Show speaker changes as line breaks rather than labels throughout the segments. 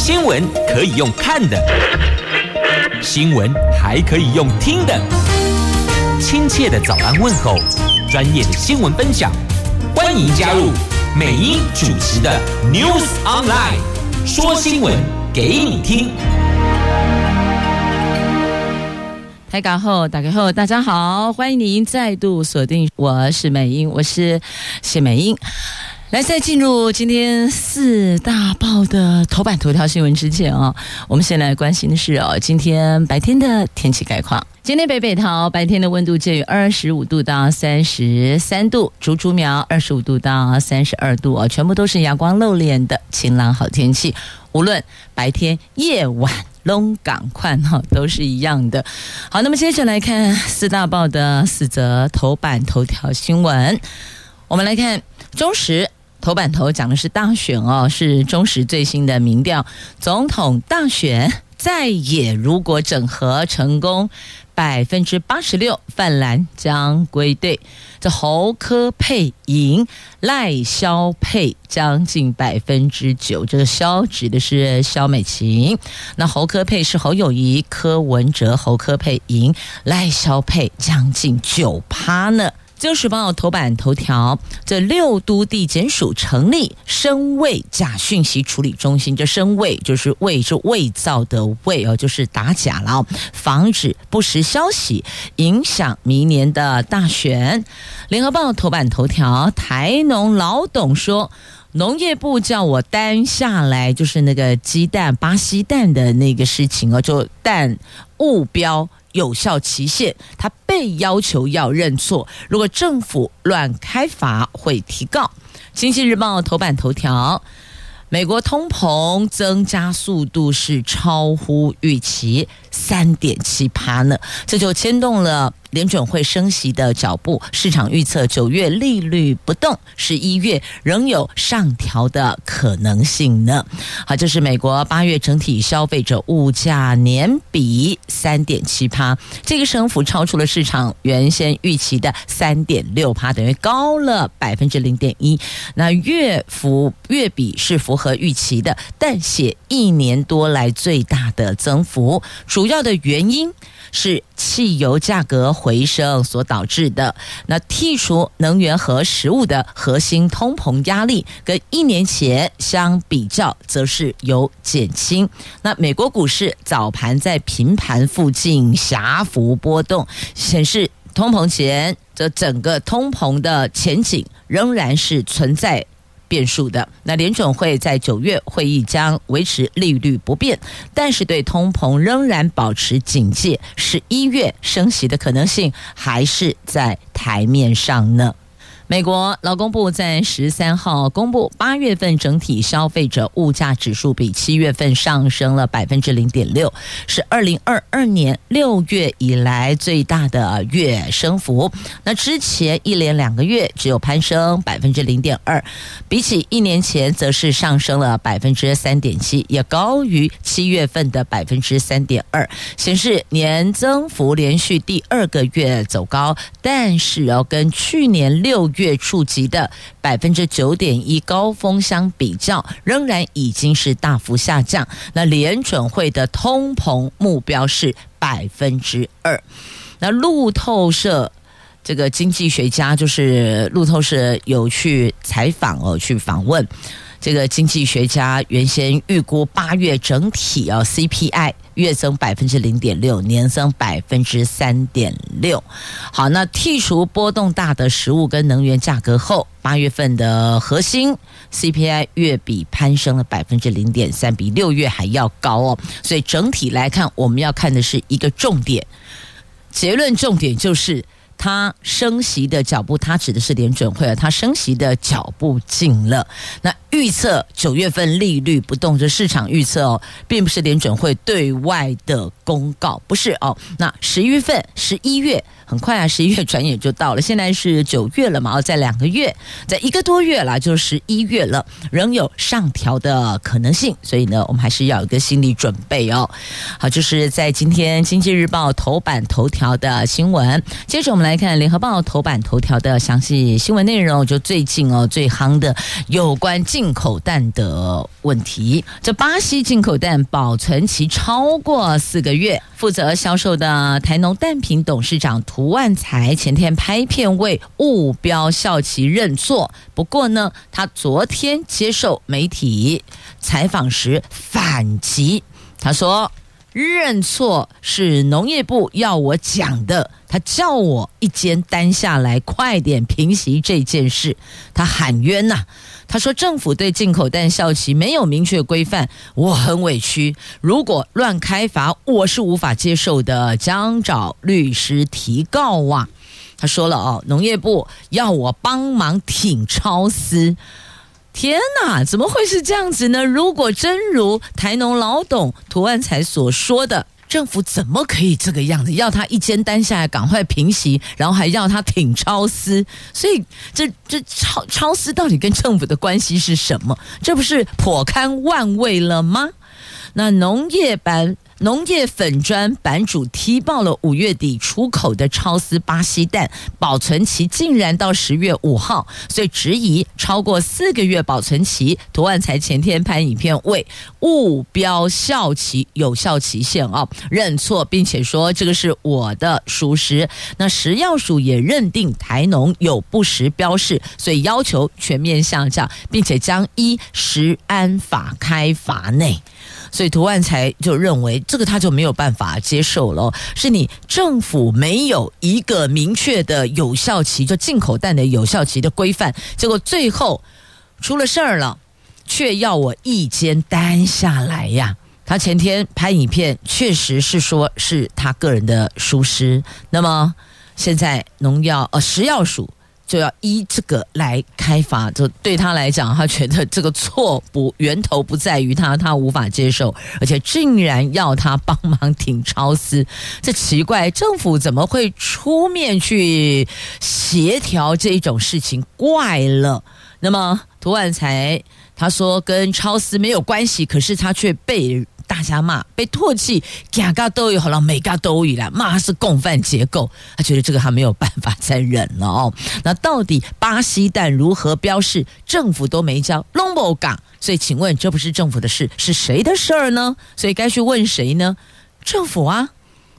新闻可以用看的，新闻还可以用听的。亲切的早安问候，专业的新闻分享，欢迎加入美英主持的 News Online，说新闻给你听。
台港后打开后，大家好，欢迎您再度锁定，我是美英，我是谢美英。来，在进入今天四大报的头版头条新闻之前啊，我们先来关心的是哦，今天白天的天气概况。今天北北桃白天的温度介于二十五度到三十三度，竹竹苗二十五度到三十二度哦，全部都是阳光露脸的晴朗好天气。无论白天夜晚，龙港宽哈都是一样的。好，那么接着来看四大报的四则头版头条新闻，我们来看中时。头版头讲的是大选哦，是中时最新的民调，总统大选在野如果整合成功，百分之八十六泛蓝将归队，这侯科配赢，赖萧配将近百分之九，这个萧指的是萧美琴，那侯科配是侯友谊、柯文哲，侯科配赢，赖萧配将近九趴呢。《旧时报》头版头条：这六都地检署成立声伪假讯息处理中心。这声伪就是伪，是伪造的伪哦，就是打假了，防止不实消息影响明年的大选。《联合报》头版头条：台农老董说，农业部叫我担下来，就是那个鸡蛋巴西蛋的那个事情哦，就蛋误标。有效期限，他被要求要认错。如果政府乱开罚，会提告。经济日报头版头条：美国通膨增加速度是超乎预期，三点七趴呢，这就牵动了。联准会升息的脚步，市场预测九月利率不动，十一月仍有上调的可能性呢。好，这是美国八月整体消费者物价年比三点七趴，这个升幅超出了市场原先预期的三点六趴，等于高了百分之零点一。那月幅月比是符合预期的，但写一年多来最大的增幅，主要的原因。是汽油价格回升所导致的。那剔除能源和食物的核心通膨压力，跟一年前相比较，则是有减轻。那美国股市早盘在平盘附近狭幅波动，显示通膨前的整个通膨的前景仍然是存在。变数的。那联准会在九月会议将维持利率不变，但是对通膨仍然保持警戒，十一月升息的可能性还是在台面上呢。美国劳工部在十三号公布，八月份整体消费者物价指数比七月份上升了百分之零点六，是二零二二年六月以来最大的月升幅。那之前一连两个月只有攀升百分之零点二，比起一年前则是上升了百分之三点七，也高于七月份的百分之三点二，显示年增幅连续第二个月走高。但是要跟去年六月月触及的百分之九点一高峰相比较，仍然已经是大幅下降。那联准会的通膨目标是百分之二。那路透社这个经济学家，就是路透社有去采访哦，去访问。这个经济学家原先预估八月整体啊 CPI 月增百分之零点六，年增百分之三点六。好，那剔除波动大的食物跟能源价格后，八月份的核心 CPI 月比攀升了百分之零点三，比六月还要高哦。所以整体来看，我们要看的是一个重点，结论重点就是。它升息的脚步，它指的是联准会啊，它升息的脚步近了。那预测九月份利率不动，这市场预测哦，并不是联准会对外的公告，不是哦。那十一月份，十一月。很快啊，十一月转眼就到了。现在是九月了嘛，哦，在两个月，在一个多月了，就十一月了，仍有上调的可能性。所以呢，我们还是要有个心理准备哦。好，就是在今天《经济日报》头版头条的新闻。接着我们来来看联合报头版头条的详细新闻内容，就最近哦最夯的有关进口蛋的问题。这巴西进口蛋保存期超过四个月，负责销售的台农蛋品董事长涂万才前天拍片为误标效期认错，不过呢，他昨天接受媒体采访时反击，他说。认错是农业部要我讲的，他叫我一肩担下来，快点平息这件事。他喊冤呐、他说政府对进口蛋效期没有明确规范，我很委屈。如果乱开罚，我是无法接受的，将找律师提告啊。他说了哦，农业部要我帮忙挺超司。天哪，怎么会是这样子呢？如果真如台农老董涂万才所说的，政府怎么可以这个样子？要他一肩担下来，赶快平息，然后还要他挺超丝，所以这这超超丝到底跟政府的关系是什么？这不是颇堪万味了吗？那农业版。农业粉砖版主踢爆了五月底出口的超丝巴西蛋保存期竟然到十月五号，所以质疑超过四个月保存期。涂万才前天拍影片为误标效期有效期限啊认错，并且说这个是我的属实。那食药署也认定台农有不实标示，所以要求全面下架，并且将依食安法开罚内。所以涂万才就认为这个他就没有办法接受了，是你政府没有一个明确的有效期，就进口蛋的有效期的规范，结果最后出了事儿了，却要我一肩担下来呀。他前天拍影片，确实是说是他个人的疏失，那么现在农药呃食药署。就要依这个来开罚，就对他来讲，他觉得这个错不源头不在于他，他无法接受，而且竟然要他帮忙挺超丝，这奇怪，政府怎么会出面去协调这一种事情？怪了。那么涂万才他说跟超丝没有关系，可是他却被。大家骂，被唾弃，嘎嘎都有好了，每嘎都有了，骂是共犯结构，他觉得这个他没有办法再忍了哦。那到底巴西蛋如何标示，政府都没教，拢无讲，所以请问这不是政府的事，是谁的事儿呢？所以该去问谁呢？政府啊，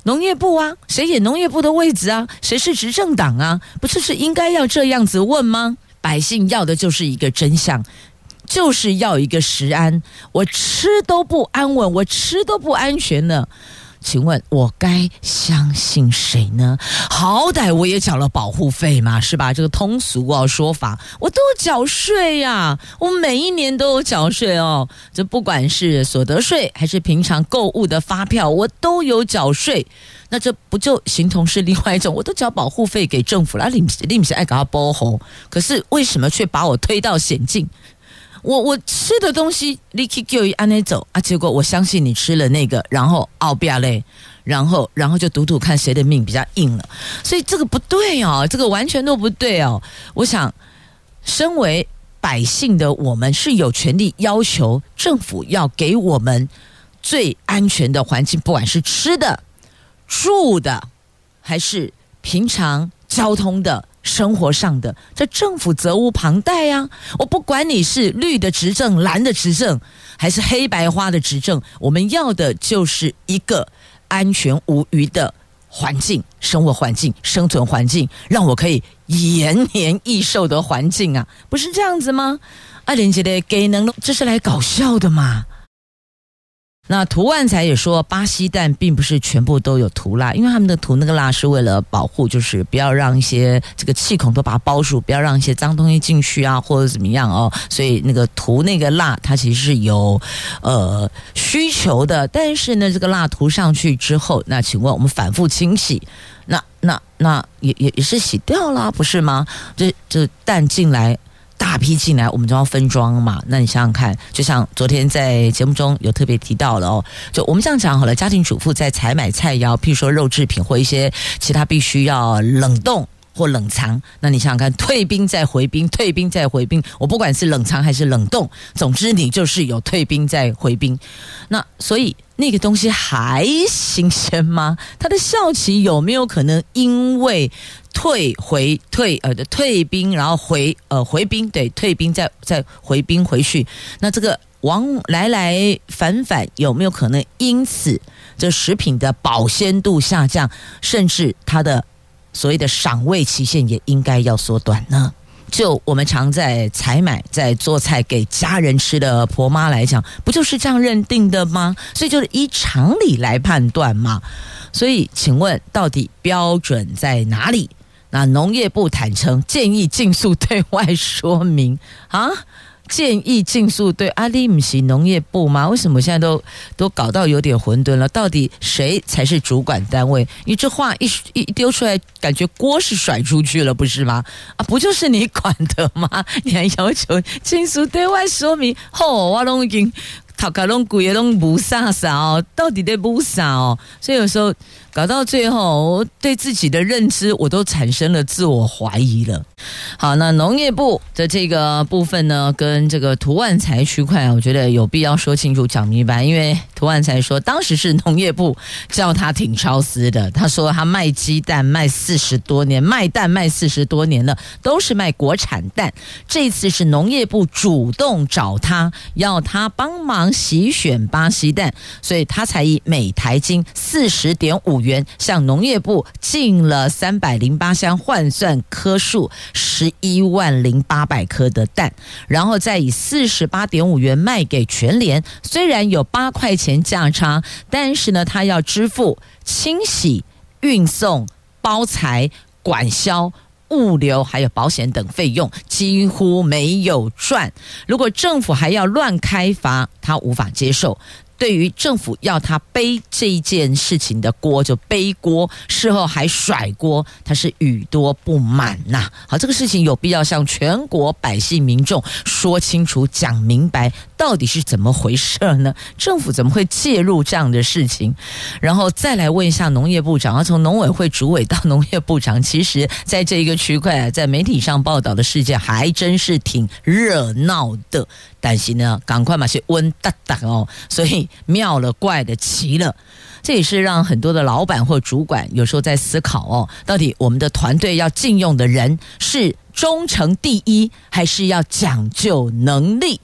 农业部啊，谁演农业部的位置啊？谁是执政党啊？不就是应该要这样子问吗？百姓要的就是一个真相。就是要一个食安，我吃都不安稳，我吃都不安全呢。请问，我该相信谁呢？好歹我也缴了保护费嘛，是吧？这个通俗哦说法，我都缴税呀，我每一年都有缴税哦。这不管是所得税还是平常购物的发票，我都有缴税。那这不就形同是另外一种？我都缴保护费给政府了，你你不是爱搞他包红？可是为什么却把我推到险境？我我吃的东西，你去叫伊按呢走啊，结果我相信你吃了那个，然后奥比亚嘞，然后然后就赌赌看谁的命比较硬了，所以这个不对哦，这个完全都不对哦。我想，身为百姓的我们是有权利要求政府要给我们最安全的环境，不管是吃的、住的，还是平常交通的。生活上的，这政府责无旁贷呀！我不管你是绿的执政、蓝的执政，还是黑白花的执政，我们要的就是一个安全无虞的环境、生活环境、生存环境，让我可以延年益寿的环境啊！不是这样子吗？二连杰的给能，这是来搞笑的吗？那涂万才也说，巴西蛋并不是全部都有涂蜡，因为他们的涂那个蜡是为了保护，就是不要让一些这个气孔都把它包住，不要让一些脏东西进去啊，或者怎么样哦。所以那个涂那个蜡，它其实是有呃需求的。但是呢，这个蜡涂上去之后，那请问我们反复清洗，那那那也也也是洗掉了，不是吗？这这蛋进来。大批进来，我们就要分装嘛。那你想想看，就像昨天在节目中有特别提到了哦，就我们这样讲好了，家庭主妇在采买菜肴，譬如说肉制品或一些其他必须要冷冻或冷藏，那你想想看，退兵再回兵，退兵再回兵，我不管是冷藏还是冷冻，总之你就是有退兵再回兵。那所以那个东西还新鲜吗？它的效期有没有可能因为退回退呃的退兵，然后回呃回兵，对，退兵再再回兵回去？那这个往来来返返有没有可能因此这食品的保鲜度下降，甚至它的？所谓的赏味期限也应该要缩短呢。就我们常在采买、在做菜给家人吃的婆妈来讲，不就是这样认定的吗？所以就是依常理来判断嘛。所以，请问到底标准在哪里？那农业部坦承建议尽速对外说明啊。建议尽速对阿里姆西农业部吗？为什么现在都都搞到有点混沌了？到底谁才是主管单位？你这话一一丢出来，感觉锅是甩出去了，不是吗？啊，不就是你管的吗？你还要求尽速对外说明？吼，我都已经讨卡拢鬼也拢不啥啥哦，到底得不啥哦？所以有时候。搞到最后，对自己的认知我都产生了自我怀疑了。好，那农业部的这个部分呢，跟这个涂万才区块，我觉得有必要说清楚、讲明白。因为涂万才说，当时是农业部叫他挺超丝的。他说他卖鸡蛋卖四十多年，卖蛋卖四十多年了，都是卖国产蛋。这次是农业部主动找他，要他帮忙洗选巴西蛋，所以他才以每台斤四十点五元向农业部进了三百零八箱，换算颗数十一万零八百颗的蛋，然后再以四十八点五元卖给全联。虽然有八块钱价差，但是呢，他要支付清洗、运送、包材、管销、物流还有保险等费用，几乎没有赚。如果政府还要乱开罚，他无法接受。对于政府要他背这一件事情的锅，就背锅，事后还甩锅，他是语多不满呐、啊。好，这个事情有必要向全国百姓民众说清楚、讲明白，到底是怎么回事呢？政府怎么会介入这样的事情？然后再来问一下农业部长，要从农委会主委到农业部长，其实在这一个区块，在媒体上报道的事件还真是挺热闹的。但是呢，赶快嘛，是温哒哒哦，所以妙了怪的奇了，这也是让很多的老板或主管有时候在思考哦，到底我们的团队要禁用的人是忠诚第一，还是要讲究能力？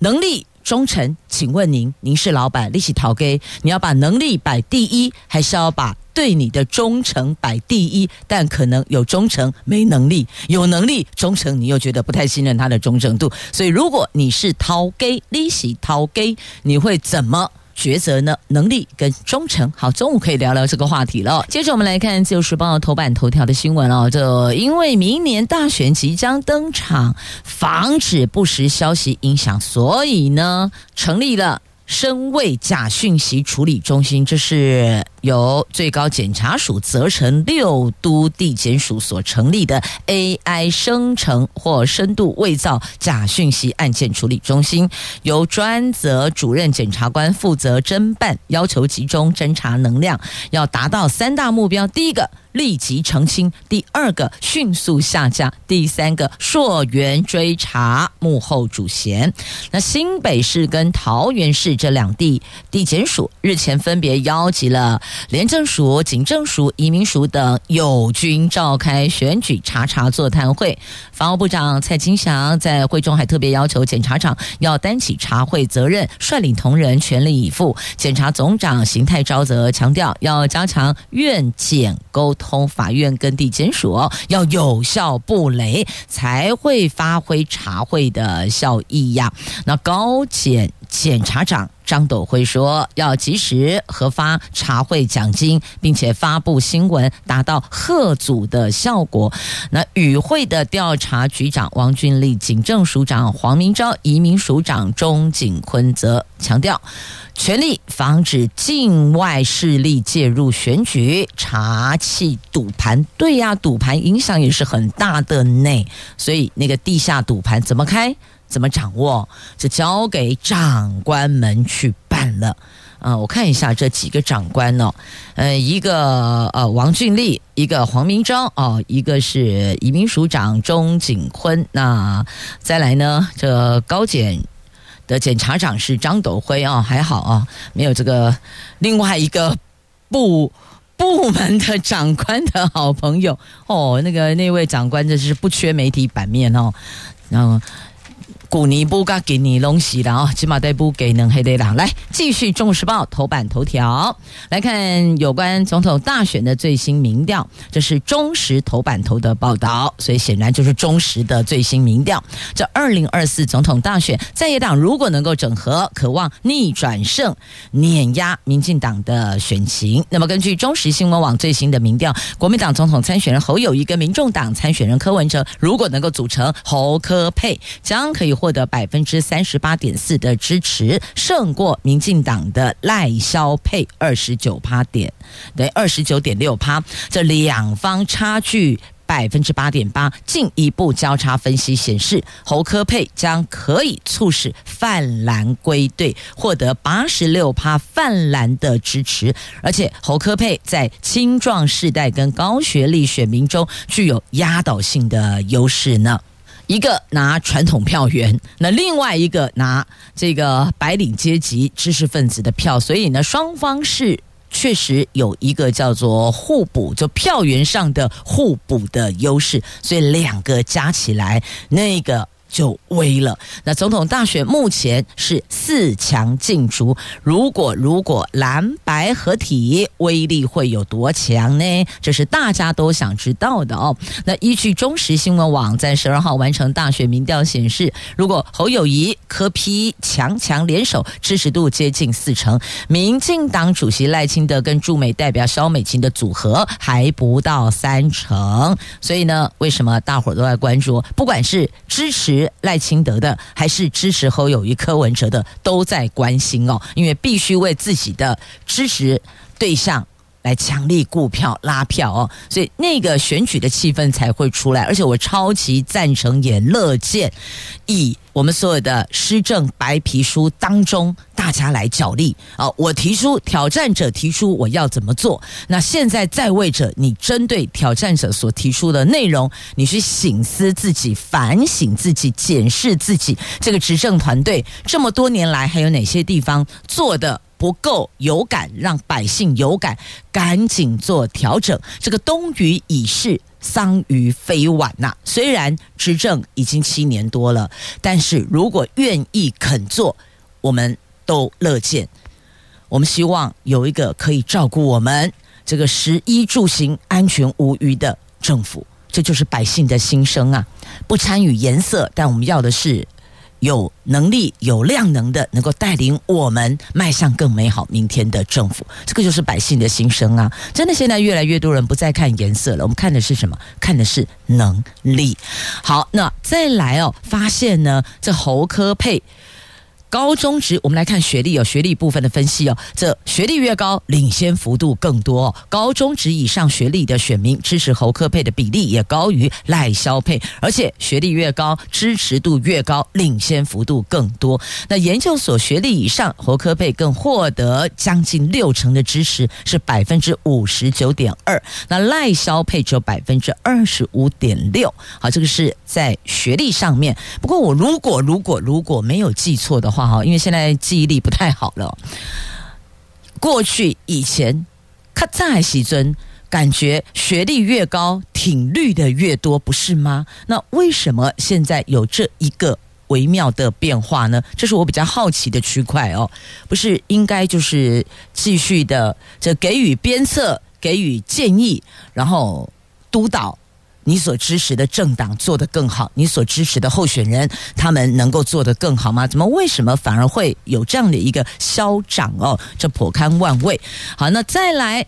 能力忠诚，请问您，您是老板，利息逃给，你要把能力摆第一，还是要把？对你的忠诚摆第一，但可能有忠诚没能力，有能力忠诚你又觉得不太信任他的忠诚度，所以如果你是掏给利息掏给，你会怎么抉择呢？能力跟忠诚，好，中午可以聊聊这个话题了。接着我们来看《自由时报》头版头条的新闻哦，这因为明年大选即将登场，防止不实消息影响，所以呢，成立了深伪假讯息处理中心，这是。由最高检察署责成六都地检署所成立的 AI 生成或深度伪造假讯息案件处理中心，由专责主任检察官负责侦办，要求集中侦查能量，要达到三大目标：第一个，立即澄清；第二个，迅速下架；第三个，溯源追查幕后主嫌。那新北市跟桃园市这两地地检署日前分别邀集了。廉政署、警政署、移民署等友军召开选举查查座谈会，法务部长蔡金祥在会中还特别要求检察长要担起查会责任，率领同仁全力以赴。检察总长邢泰昭则强调要加强院检沟通，法院跟地检署要有效布雷，才会发挥查会的效益呀。那高检。检察长张斗辉说：“要及时核发查会奖金，并且发布新闻，达到吓阻的效果。”那与会的调查局长王俊立、警政署长黄明昭、移民署长钟景坤则强调，全力防止境外势力介入选举，查缉赌盘。对呀，赌盘影响也是很大的呢。所以那个地下赌盘怎么开？怎么掌握？就交给长官们去办。了。啊、我看一下这几个长官哦，呃，一个呃王俊立，一个黄明昭哦，一个是移民署长钟景坤，那再来呢，这高检的检察长是张斗辉啊、哦，还好啊、哦，没有这个另外一个部部门的长官的好朋友哦，那个那位长官真是不缺媒体版面哦，然后。古尼布嘎给你东西了啊！起码得不给能黑得啦。来，继续《中时报》头版头条来看有关总统大选的最新民调，这是中时头版头的报道，所以显然就是中时的最新民调。这二零二四总统大选，在野党如果能够整合，渴望逆转胜，碾压民进党的选情。那么，根据中时新闻网最新的民调，国民党总统参选人侯友谊跟民众党参选人柯文哲，如果能够组成侯柯配，将可以。获得百分之三十八点四的支持，胜过民进党的赖萧配二十九趴点，等于二十九点六趴，这两方差距百分之八点八，进一步交叉分析显示，侯科佩将可以促使泛蓝归队，获得八十六趴泛蓝的支持，而且侯科佩在青壮世代跟高学历选民中具有压倒性的优势呢。一个拿传统票源，那另外一个拿这个白领阶级知识分子的票，所以呢，双方是确实有一个叫做互补，就票源上的互补的优势，所以两个加起来那个。就威了。那总统大选目前是四强竞逐，如果如果蓝白合体，威力会有多强呢？这是大家都想知道的哦。那依据中时新闻网在十二号完成大选民调显示，如果侯友谊、柯批强强联手，支持度接近四成；民进党主席赖清德跟驻美代表萧美琴的组合还不到三成。所以呢，为什么大伙都在关注？不管是支持。赖清德的还是支持侯友谊、柯文哲的都在关心哦，因为必须为自己的支持对象来强力顾票拉票哦，所以那个选举的气氛才会出来。而且我超级赞成也乐见以。我们所有的施政白皮书当中，大家来角力啊！我提出挑战者提出我要怎么做，那现在在位者，你针对挑战者所提出的内容，你去省思自己、反省自己、检视自己，这个执政团队这么多年来还有哪些地方做的不够有感，让百姓有感，赶紧做调整。这个冬雨已逝。桑榆非晚呐！虽然执政已经七年多了，但是如果愿意肯做，我们都乐见。我们希望有一个可以照顾我们这个食衣住行安全无虞的政府，这就是百姓的心声啊！不参与颜色，但我们要的是。有能力、有量能的，能够带领我们迈向更美好明天的政府，这个就是百姓的心声啊！真的，现在越来越多人不再看颜色了，我们看的是什么？看的是能力。好，那再来哦，发现呢，这侯科佩。高中职，我们来看学历哦，学历部分的分析哦。这学历越高，领先幅度更多哦。高中职以上学历的选民支持侯科配的比例也高于赖萧配，而且学历越高，支持度越高，领先幅度更多。那研究所学历以上，侯科配更获得将近六成的支持，是百分之五十九点二。那赖萧配只有百分之二十五点六。好，这个是在学历上面。不过我如果如果如果没有记错的话。好，因为现在记忆力不太好了。过去以前，卡在喜尊，感觉学历越高，挺绿的越多，不是吗？那为什么现在有这一个微妙的变化呢？这是我比较好奇的区块哦。不是应该就是继续的，这给予鞭策，给予建议，然后督导。你所支持的政党做得更好，你所支持的候选人他们能够做得更好吗？怎么为什么反而会有这样的一个消长哦？这颇堪玩味。好，那再来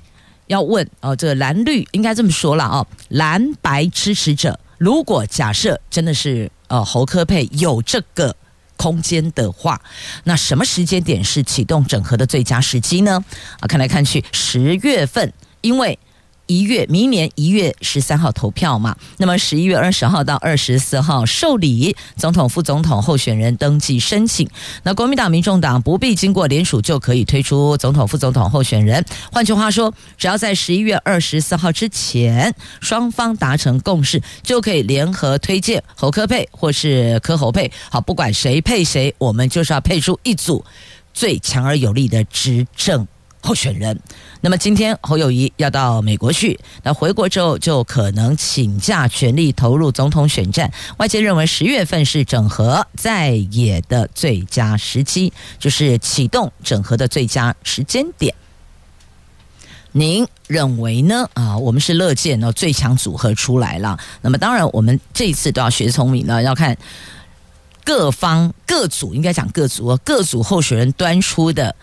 要问哦，这个蓝绿应该这么说了哦，蓝白支持者，如果假设真的是呃侯科配有这个空间的话，那什么时间点是启动整合的最佳时机呢？啊，看来看去十月份，因为。一月明年一月十三号投票嘛，那么十一月二十号到二十四号受理总统、副总统候选人登记申请。那国民党、民众党不必经过联署就可以推出总统、副总统候选人。换句话说，只要在十一月二十四号之前双方达成共识，就可以联合推荐侯科佩或是柯侯佩。好，不管谁配谁，我们就是要配出一组最强而有力的执政候选人。那么今天侯友谊要到美国去，那回国之后就可能请假全力投入总统选战。外界认为十月份是整合在野的最佳时机，就是启动整合的最佳时间点。您认为呢？啊，我们是乐见呢最强组合出来了。那么当然，我们这一次都要学聪明了，要看各方各组，应该讲各组各组候选人端出的。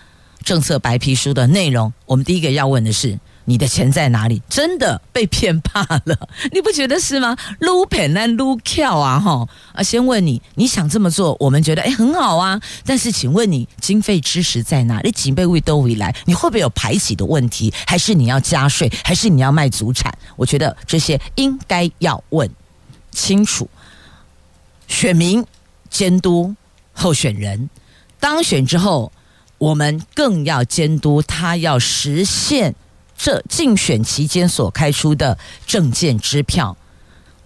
政策白皮书的内容，我们第一个要问的是：你的钱在哪里？真的被骗怕了，你不觉得是吗？撸骗难撸巧啊！哈啊，先问你，你想这么做，我们觉得哎很好啊。但是，请问你经费支持在哪？你几倍未都未来，你会不会有排挤的问题？还是你要加税？还是你要卖祖产？我觉得这些应该要问清楚。选民监督候选人当选之后。我们更要监督他，要实现这竞选期间所开出的证件支票，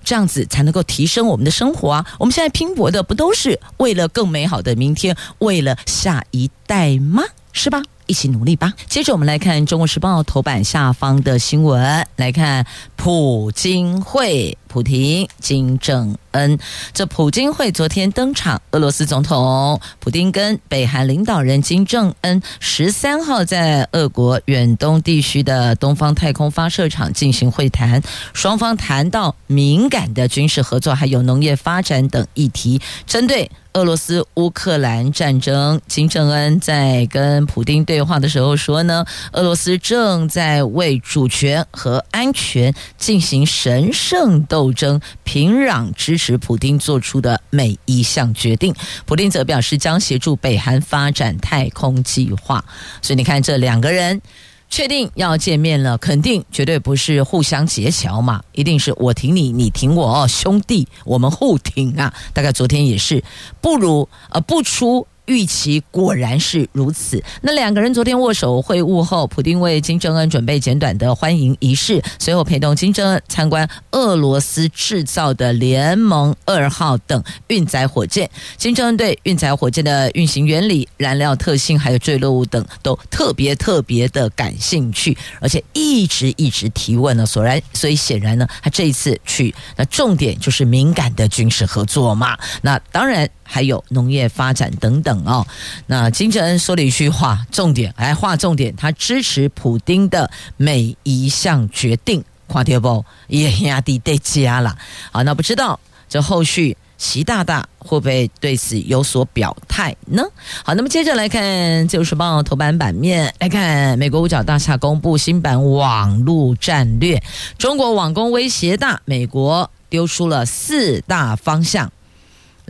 这样子才能够提升我们的生活啊！我们现在拼搏的不都是为了更美好的明天，为了下一代吗？是吧？一起努力吧。接着我们来看《中国时报》头版下方的新闻，来看普京会。普亭、金正恩，这普京会昨天登场。俄罗斯总统普丁跟北韩领导人金正恩十三号在俄国远东地区的东方太空发射场进行会谈，双方谈到敏感的军事合作，还有农业发展等议题。针对俄罗斯乌克兰战争，金正恩在跟普丁对话的时候说呢，俄罗斯正在为主权和安全进行神圣斗斗争，平壤支持普丁做出的每一项决定。普丁则表示将协助北韩发展太空计划。所以你看，这两个人确定要见面了，肯定绝对不是互相结桥嘛，一定是我挺你，你挺我，兄弟，我们互挺啊。大概昨天也是，不如呃不出。预期果然是如此。那两个人昨天握手会晤后，普丁为金正恩准备简短的欢迎仪式，随后陪同金正恩参观俄罗斯制造的联盟二号等运载火箭。金正恩对运载火箭的运行原理、燃料特性还有坠落物等都特别特别的感兴趣，而且一直一直提问呢。所然，所以显然呢，他这一次去，那重点就是敏感的军事合作嘛。那当然。还有农业发展等等哦。那金正恩说了一句话，重点来划重点，他支持普丁的每一项决定。看到不？也压低得加了。好，那不知道这后续习大大会不会对此有所表态呢？好，那么接着来看《自由时报》头版版面，来看美国五角大厦公布新版网络战略，中国网攻威胁大，美国丢出了四大方向。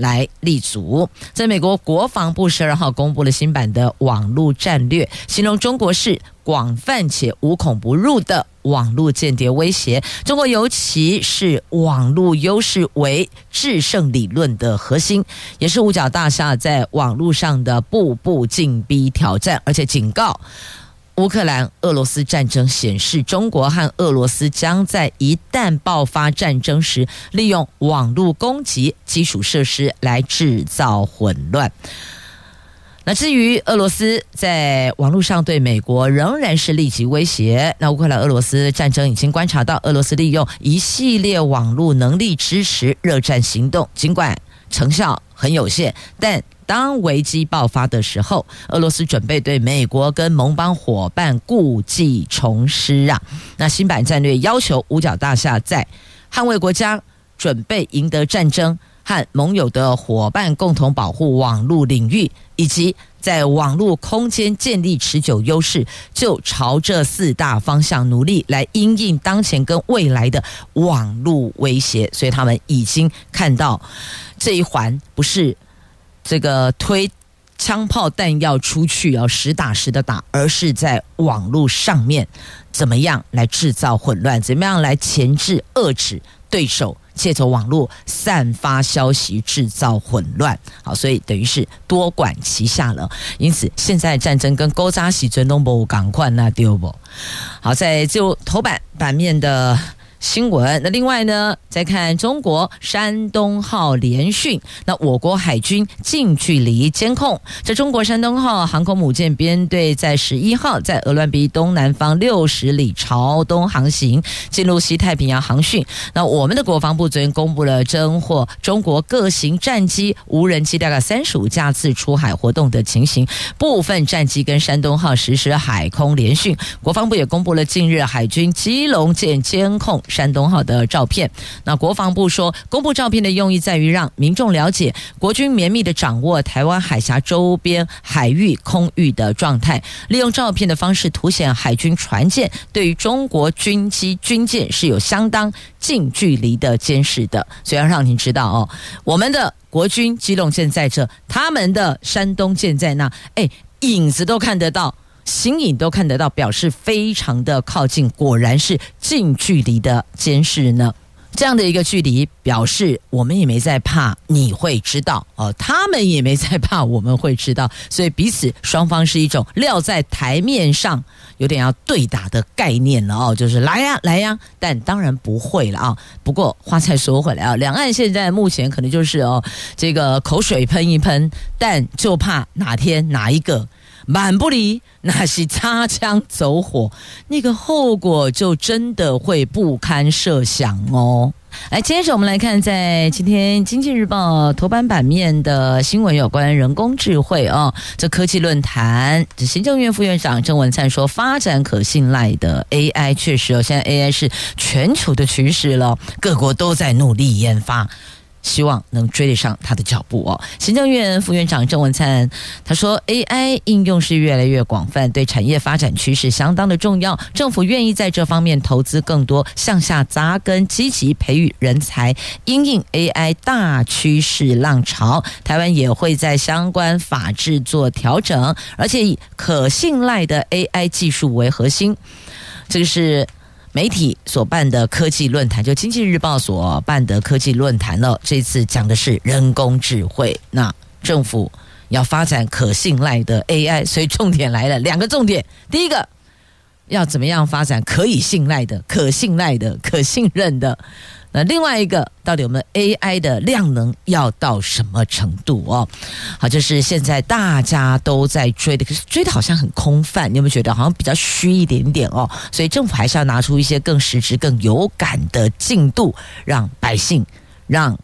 来立足，在美国国防部十二号公布了新版的网络战略，形容中国是广泛且无孔不入的网络间谍威胁。中国尤其是网络优势为制胜理论的核心，也是五角大厦在网络上的步步紧逼挑战，而且警告。乌克兰俄罗斯战争显示，中国和俄罗斯将在一旦爆发战争时，利用网络攻击基础设施来制造混乱。那至于俄罗斯在网络上对美国仍然是立即威胁。那乌克兰俄罗斯战争已经观察到，俄罗斯利用一系列网络能力支持热战行动，尽管成效很有限，但。当危机爆发的时候，俄罗斯准备对美国跟盟邦伙伴故技重施啊！那新版战略要求五角大厦在捍卫国家、准备赢得战争和盟友的伙伴共同保护网络领域，以及在网络空间建立持久优势，就朝这四大方向努力来因应当前跟未来的网络威胁。所以他们已经看到这一环不是。这个推枪炮弹药出去要实打实的打，而是在网络上面怎么样来制造混乱，怎么样来钳制遏制对手。借着网络散发消息，制造混乱，好，所以等于是多管齐下了。因此，现在战争跟勾扎西尊东不赶快那丢不？好，在就头版版面的。新闻。那另外呢，再看中国山东号联训，那我国海军近距离监控。这中国山东号航空母舰编队在十一号在鹅銮鼻东南方六十里朝东航行，进入西太平洋航训。那我们的国防部昨天公布了侦获中国各型战机、无人机大概三十五架次出海活动的情形，部分战机跟山东号实施海空联训。国防部也公布了近日海军基隆舰监控。山东号的照片，那国防部说，公布照片的用意在于让民众了解国军绵密的掌握台湾海峡周边海域空域的状态，利用照片的方式凸显海军船舰对于中国军机军舰是有相当近距离的监视的，所以要让您知道哦，我们的国军机动舰在这，他们的山东舰在那，哎，影子都看得到。形影都看得到，表示非常的靠近，果然是近距离的监视呢。这样的一个距离，表示我们也没在怕你会知道哦，他们也没在怕我们会知道，所以彼此双方是一种撂在台面上，有点要对打的概念了哦，就是来呀来呀，但当然不会了啊。不过话再说回来啊，两岸现在目前可能就是哦，这个口水喷一喷，但就怕哪天哪一个。满不离，那是擦枪走火，那个后果就真的会不堪设想哦。来，接着我们来看，在今天《经济日报》头版版面的新闻，有关人工智慧哦。这科技论坛，这行政院副院长郑文灿说，发展可信赖的 AI，确实哦，现在 AI 是全球的趋势了，各国都在努力研发。希望能追得上他的脚步哦。行政院副院长郑文灿他说，AI 应用是越来越广泛，对产业发展趋势相当的重要。政府愿意在这方面投资更多，向下扎根，积极培育人才，因应 AI 大趋势浪潮。台湾也会在相关法制做调整，而且以可信赖的 AI 技术为核心。这个是。媒体所办的科技论坛，就《经济日报》所办的科技论坛了。这次讲的是人工智慧，那政府要发展可信赖的 AI，所以重点来了，两个重点。第一个，要怎么样发展可以信赖的、可信赖的、可信任的？那另外一个，到底我们 AI 的量能要到什么程度哦？好，就是现在大家都在追的，可是追的好像很空泛，你有没有觉得好像比较虚一点点哦？所以政府还是要拿出一些更实质、更有感的进度，让百姓、让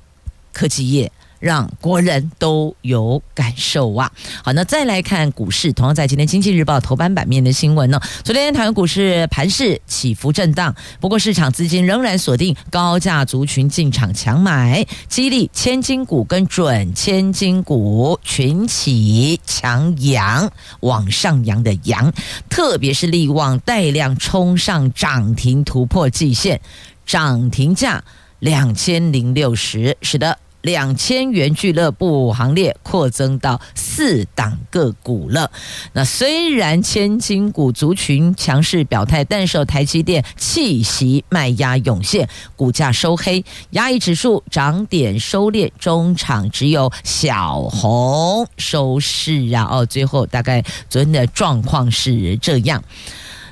科技业。让国人都有感受啊！好，那再来看股市，同样在今天《经济日报》头版版面的新闻呢。昨天台湾股市盘势起伏震荡，不过市场资金仍然锁定高价族群进场抢买，激励千金股跟准千金股群起强扬，往上扬的扬，特别是力旺带量冲上涨停，突破季线，涨停价两千零六十，使得。两千元俱乐部行列扩增到四档个股了。那虽然千金股族群强势表态，但受台积电气息卖压涌现，股价收黑，压抑指数涨点收敛，中场只有小红收市啊。哦，最后大概昨天的状况是这样。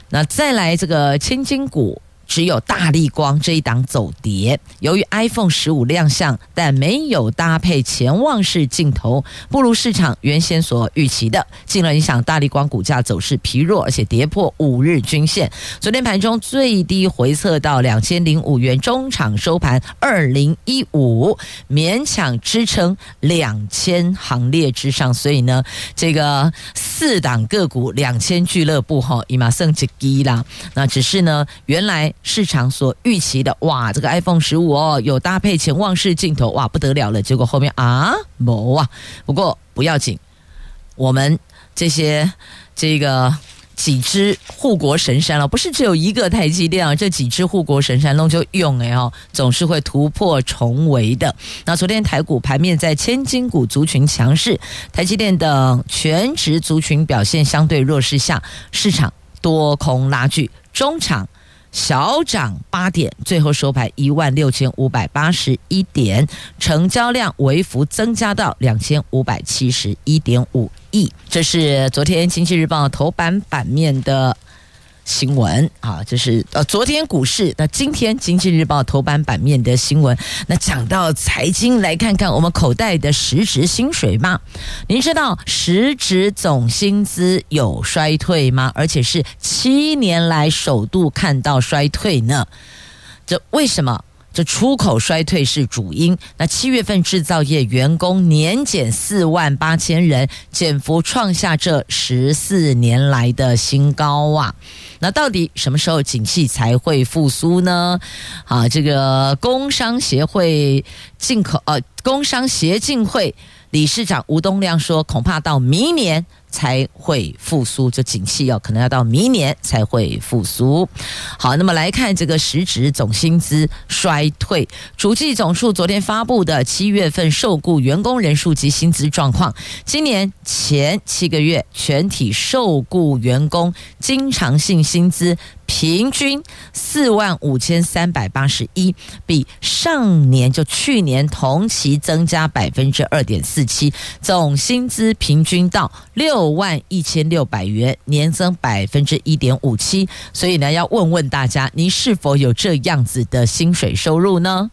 那再来这个千金股。只有大立光这一档走跌，由于 iPhone 十五亮相，但没有搭配潜望式镜头，不如市场原先所预期的，进而影响大立光股价走势疲弱，而且跌破五日均线。昨天盘中最低回测到两千零五元，中场收盘二零一五，勉强支撑两千行列之上。所以呢，这个四档个股两千俱乐部哈，已马剩几低啦。那只是呢，原来。市场所预期的哇，这个 iPhone 十五哦，有搭配潜望式镜头哇，不得了了。结果后面啊，没啊。不过不要紧，我们这些这个几只护国神山了，不是只有一个台积电啊，这几只护国神山弄就用哎哦，总是会突破重围的。那昨天台股盘面在千金股族群强势，台积电等全职族群表现相对弱势下，市场多空拉锯，中场。小涨八点，最后收盘一万六千五百八十一点，成交量微幅增加到两千五百七十一点五亿。这是昨天《经济日报》头版版面的。新闻啊，就是呃昨天股市，那今天经济日报头版版面的新闻。那讲到财经，来看看我们口袋的实值薪水吧？您知道实值总薪资有衰退吗？而且是七年来首度看到衰退呢？这为什么？这出口衰退是主因。那七月份制造业员工年减四万八千人，减幅创下这十四年来的新高啊！那到底什么时候景气才会复苏呢？啊，这个工商协会进口呃，工商协进会理事长吴东亮说，恐怕到明年。才会复苏，就景气要可能要到明年才会复苏。好，那么来看这个实质总薪资衰退，主计总数昨天发布的七月份受雇员工人数及薪资状况，今年前七个月全体受雇员工经常性薪资。平均四万五千三百八十一，比上年就去年同期增加百分之二点四七，总薪资平均到六万一千六百元，年增百分之一点五七。所以呢，要问问大家，您是否有这样子的薪水收入呢？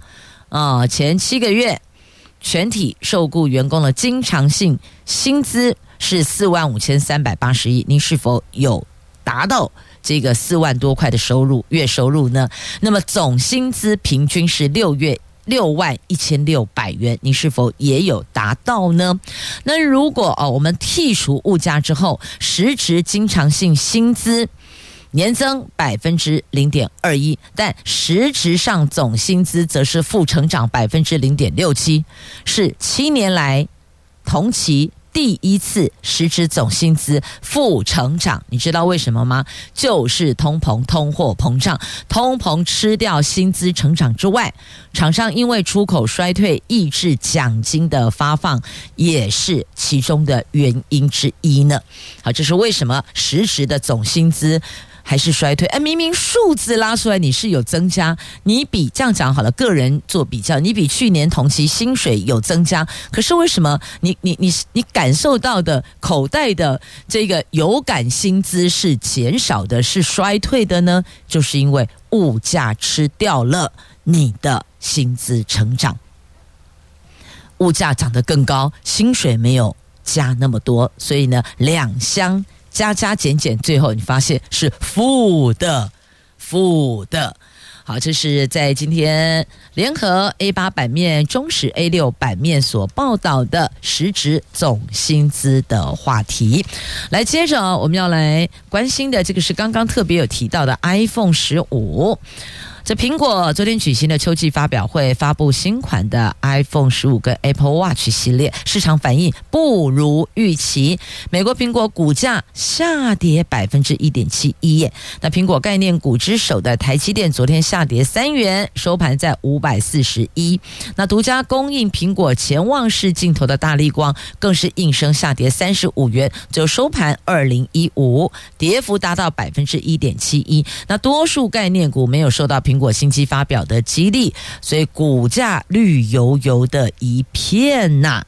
啊，前七个月全体受雇员工的经常性薪资是四万五千三百八十一，您是否有达到？这个四万多块的收入，月收入呢？那么总薪资平均是六月六万一千六百元，你是否也有达到呢？那如果哦，我们剔除物价之后，实值经常性薪资年增百分之零点二一，但实质上总薪资则是负成长百分之零点六七，是七年来同期。第一次实质总薪资负成长，你知道为什么吗？就是通膨、通货膨胀，通膨吃掉薪资成长之外，厂商因为出口衰退，抑制奖金的发放，也是其中的原因之一呢。好，这是为什么实质的总薪资。还是衰退？哎，明明数字拉出来你是有增加，你比这样讲好了，个人做比较，你比去年同期薪水有增加，可是为什么你你你你感受到的口袋的这个有感薪资是减少的，是衰退的呢？就是因为物价吃掉了你的薪资成长，物价涨得更高，薪水没有加那么多，所以呢，两相。加加减减，最后你发现是负的，负的。好，这是在今天联合 A 八版面、中时 A 六版面所报道的实质总薪资的话题。来，接着我们要来关心的，这个是刚刚特别有提到的 iPhone 十五。这苹果昨天举行的秋季发表会，发布新款的 iPhone 十五跟 Apple Watch 系列，市场反应不如预期。美国苹果股价下跌百分之一点七一。那苹果概念股之首的台积电昨天下跌三元，收盘在五百四十一。那独家供应苹果潜望式镜头的大力光，更是应声下跌三十五元，就收盘二零一五，跌幅达到百分之一点七一。那多数概念股没有受到苹苹果新机发表的激励，所以股价绿油油的一片呐、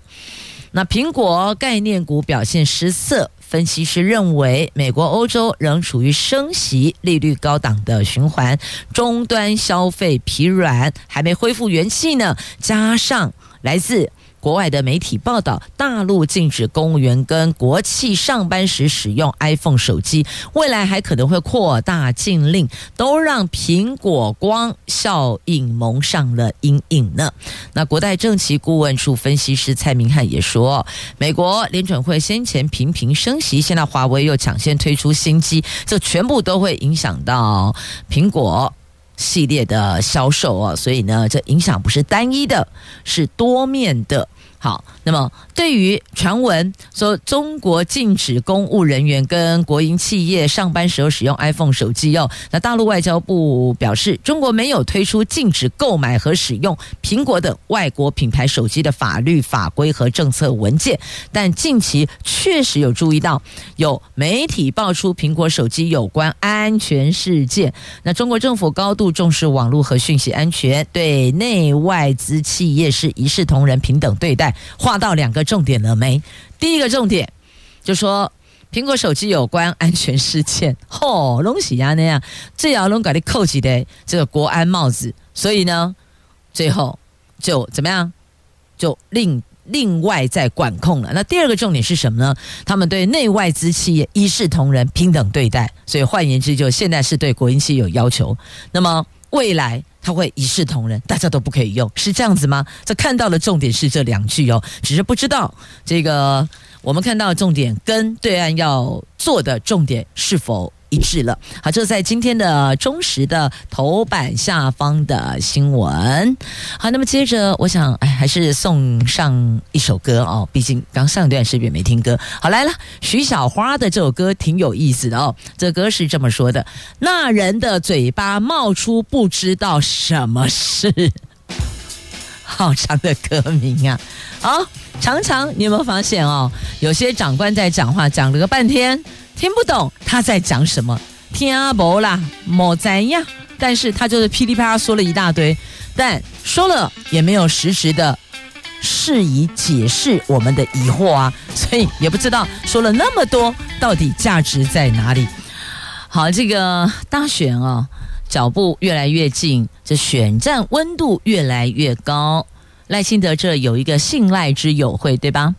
那苹果概念股表现失色，分析师认为，美国、欧洲仍处于升息、利率高档的循环，终端消费疲软，还没恢复元气呢。加上来自国外的媒体报道，大陆禁止公务员跟国企上班时使用 iPhone 手机，未来还可能会扩大禁令，都让苹果光效应蒙上了阴影呢。那国泰证期顾问处分析师蔡明汉也说，美国联准会先前频频升息，现在华为又抢先推出新机，这全部都会影响到苹果系列的销售哦。所以呢，这影响不是单一的，是多面的。好，那么，对于传闻说中国禁止公务人员跟国营企业上班时候使用 iPhone 手机哦，那大陆外交部表示，中国没有推出禁止购买和使用苹果等外国品牌手机的法律法规和政策文件，但近期确实有注意到有媒体爆出苹果手机有关安全事件。那中国政府高度重视网络和讯息安全，对内外资企业是一视同仁、平等对待。画到两个重点了没？第一个重点就说苹果手机有关安全事件，吼，龙喜呀那样，这要龙给你扣起的这个国安帽子，所以呢，最后就怎么样，就另另外再管控了。那第二个重点是什么呢？他们对内外资企业一视同仁、平等对待，所以换言之，就现在是对国营企业有要求。那么未来。他会一视同仁，大家都不可以用，是这样子吗？这看到的重点是这两句哦，只是不知道这个我们看到的重点跟对岸要做的重点是否一致了。好，这在今天的中时的头版下方的新闻。好，那么接着我想，哎，还是送上一首歌哦，毕竟刚上一段视频没听歌。好，来了，徐小花的这首歌挺有意思的哦。这歌是这么说的：那人的嘴巴冒出不知道什么事，好长的歌名啊！好，常常你有没有发现哦？有些长官在讲话，讲了个半天。听不懂他在讲什么，听不啦，莫怎样？但是他就是噼里啪啦说了一大堆，但说了也没有实时的释疑解释我们的疑惑啊，所以也不知道说了那么多到底价值在哪里。好，这个大选啊，脚步越来越近，这选战温度越来越高。赖清德这有一个信赖之友会，对吧？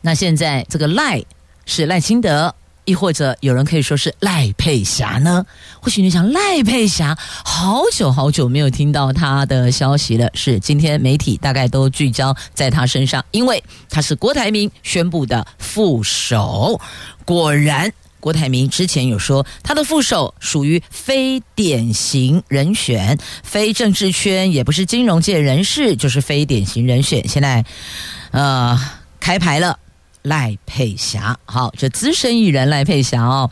那现在这个赖是赖清德。亦或者有人可以说是赖佩霞呢？或许你想赖佩霞，好久好久没有听到她的消息了。是今天媒体大概都聚焦在她身上，因为她是郭台铭宣布的副手。果然，郭台铭之前有说他的副手属于非典型人选，非政治圈，也不是金融界人士，就是非典型人选。现在，呃，开牌了。赖佩霞，好，这资深艺人赖佩霞哦，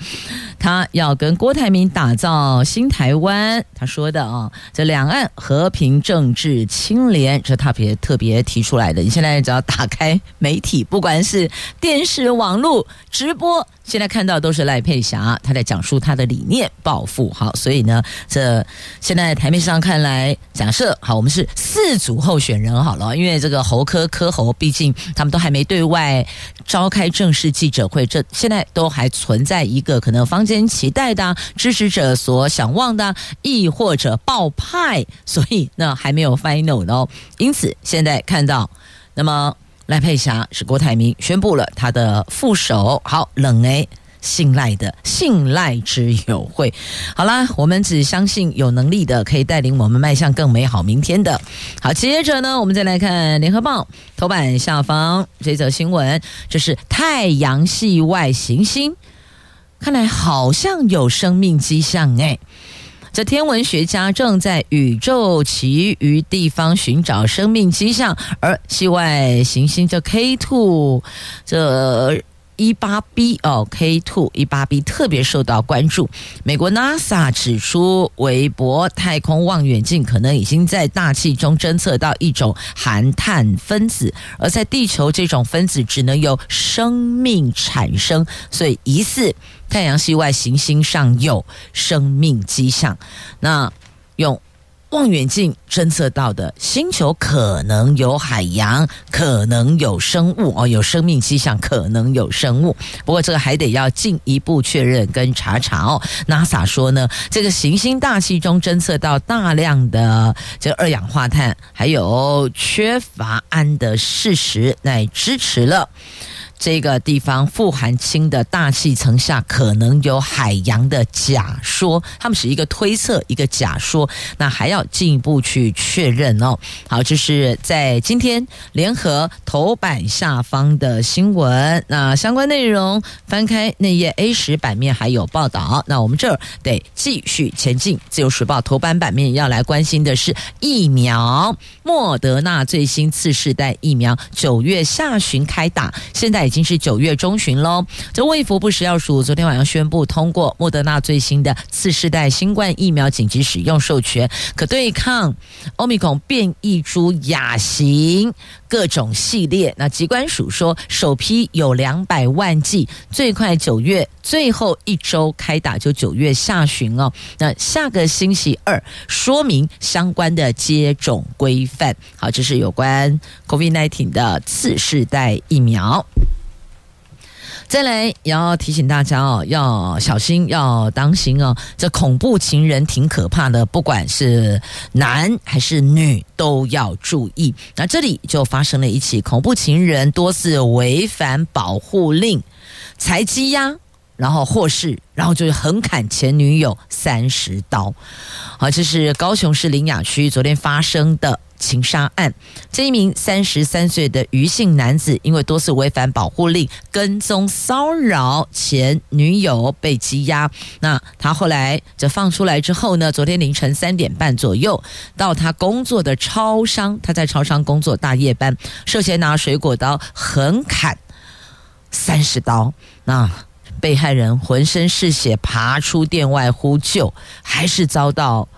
他要跟郭台铭打造新台湾。他说的啊，这两岸和平、政治、清廉，这特别特别提出来的。你现在只要打开媒体，不管是电视、网络直播。现在看到都是赖佩霞，她在讲述她的理念，抱负。好，所以呢，这现在台面上看来，假设好，我们是四组候选人好了，因为这个侯科科侯，毕竟他们都还没对外召开正式记者会，这现在都还存在一个可能坊间期待的支持者所想望的，亦或者爆派，所以那还没有 final 哦。因此现在看到，那么。赖佩霞是郭台铭宣布了他的副手，好冷诶，信赖的信赖之友会，好啦，我们只相信有能力的可以带领我们迈向更美好明天的。好，接着呢，我们再来看联合报头版下方这则新闻，这是太阳系外行星，看来好像有生命迹象诶。这天文学家正在宇宙其余地方寻找生命迹象，而系外行星这 K Two 这。一八 B 哦，K two 一八 B 特别受到关注。美国 NASA 指出，韦伯太空望远镜可能已经在大气中侦测到一种含碳分子，而在地球这种分子只能由生命产生，所以疑似太阳系外行星上有生命迹象。那用。望远镜侦测到的星球可能有海洋，可能有生物哦，有生命迹象，可能有生物。不过这个还得要进一步确认跟查查哦。NASA 说呢，这个行星大气中侦测到大量的这二氧化碳，还有缺乏氨的事实，来支持了。这个地方富含氢的大气层下可能有海洋的假说，他们是一个推测，一个假说，那还要进一步去确认哦。好，这是在今天联合头版下方的新闻，那相关内容翻开内页 A 十版面还有报道。那我们这儿得继续前进。自由时报头版版面要来关心的是疫苗，莫德纳最新次世代疫苗九月下旬开打，现在。已经是九月中旬喽。这卫福部食药署昨天晚上宣布通过莫德纳最新的次世代新冠疫苗紧急使用授权，可对抗欧米孔变异株亚型各种系列。那疾管署说，首批有两百万剂，最快九月最后一周开打，就九月下旬哦。那下个星期二说明相关的接种规范。好，这是有关 COVID-19 的次世代疫苗。再来也要提醒大家哦，要小心，要当心哦。这恐怖情人挺可怕的，不管是男还是女都要注意。那这里就发生了一起恐怖情人多次违反保护令，才羁押，然后获释，然后就是横砍前女友三十刀。好，这是高雄市苓雅区昨天发生的。情杀案，这一名三十三岁的余姓男子，因为多次违反保护令，跟踪骚扰前女友被羁押。那他后来这放出来之后呢？昨天凌晨三点半左右，到他工作的超商，他在超商工作大夜班，涉嫌拿水果刀横砍三十刀。那被害人浑身是血，爬出店外呼救，还是遭到。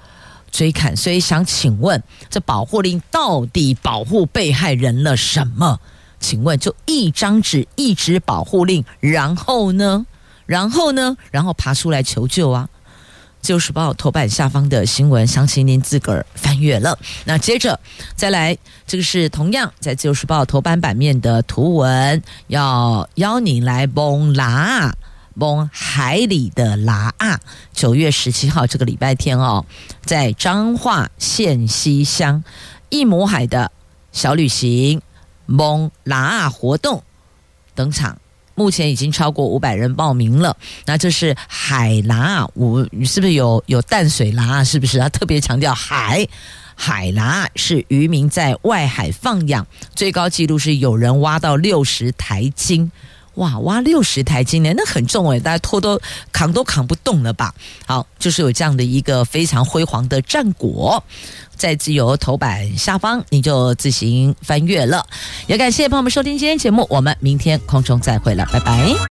追砍，所以想请问，这保护令到底保护被害人了什么？请问，就一张纸，一纸保护令，然后呢？然后呢？然后爬出来求救啊！自由时报头版下方的新闻，详情您自个儿翻阅了。那接着再来，这个是同样在自由时报头版版面的图文，要邀你来崩啦。蒙海里的拉啊！九月十七号这个礼拜天哦，在彰化县溪乡一亩海的小旅行蒙拉啊活动登场，目前已经超过五百人报名了。那这是海拉啊，我是不是有有淡水拉啊？是不是？他特别强调海海拉是渔民在外海放养，最高纪录是有人挖到六十台斤。哇，挖六十台今年，那很重诶，大家拖都扛都扛不动了吧？好，就是有这样的一个非常辉煌的战果，在自由头版下方，你就自行翻阅了。也感谢朋友们收听今天节目，我们明天空中再会了，拜拜。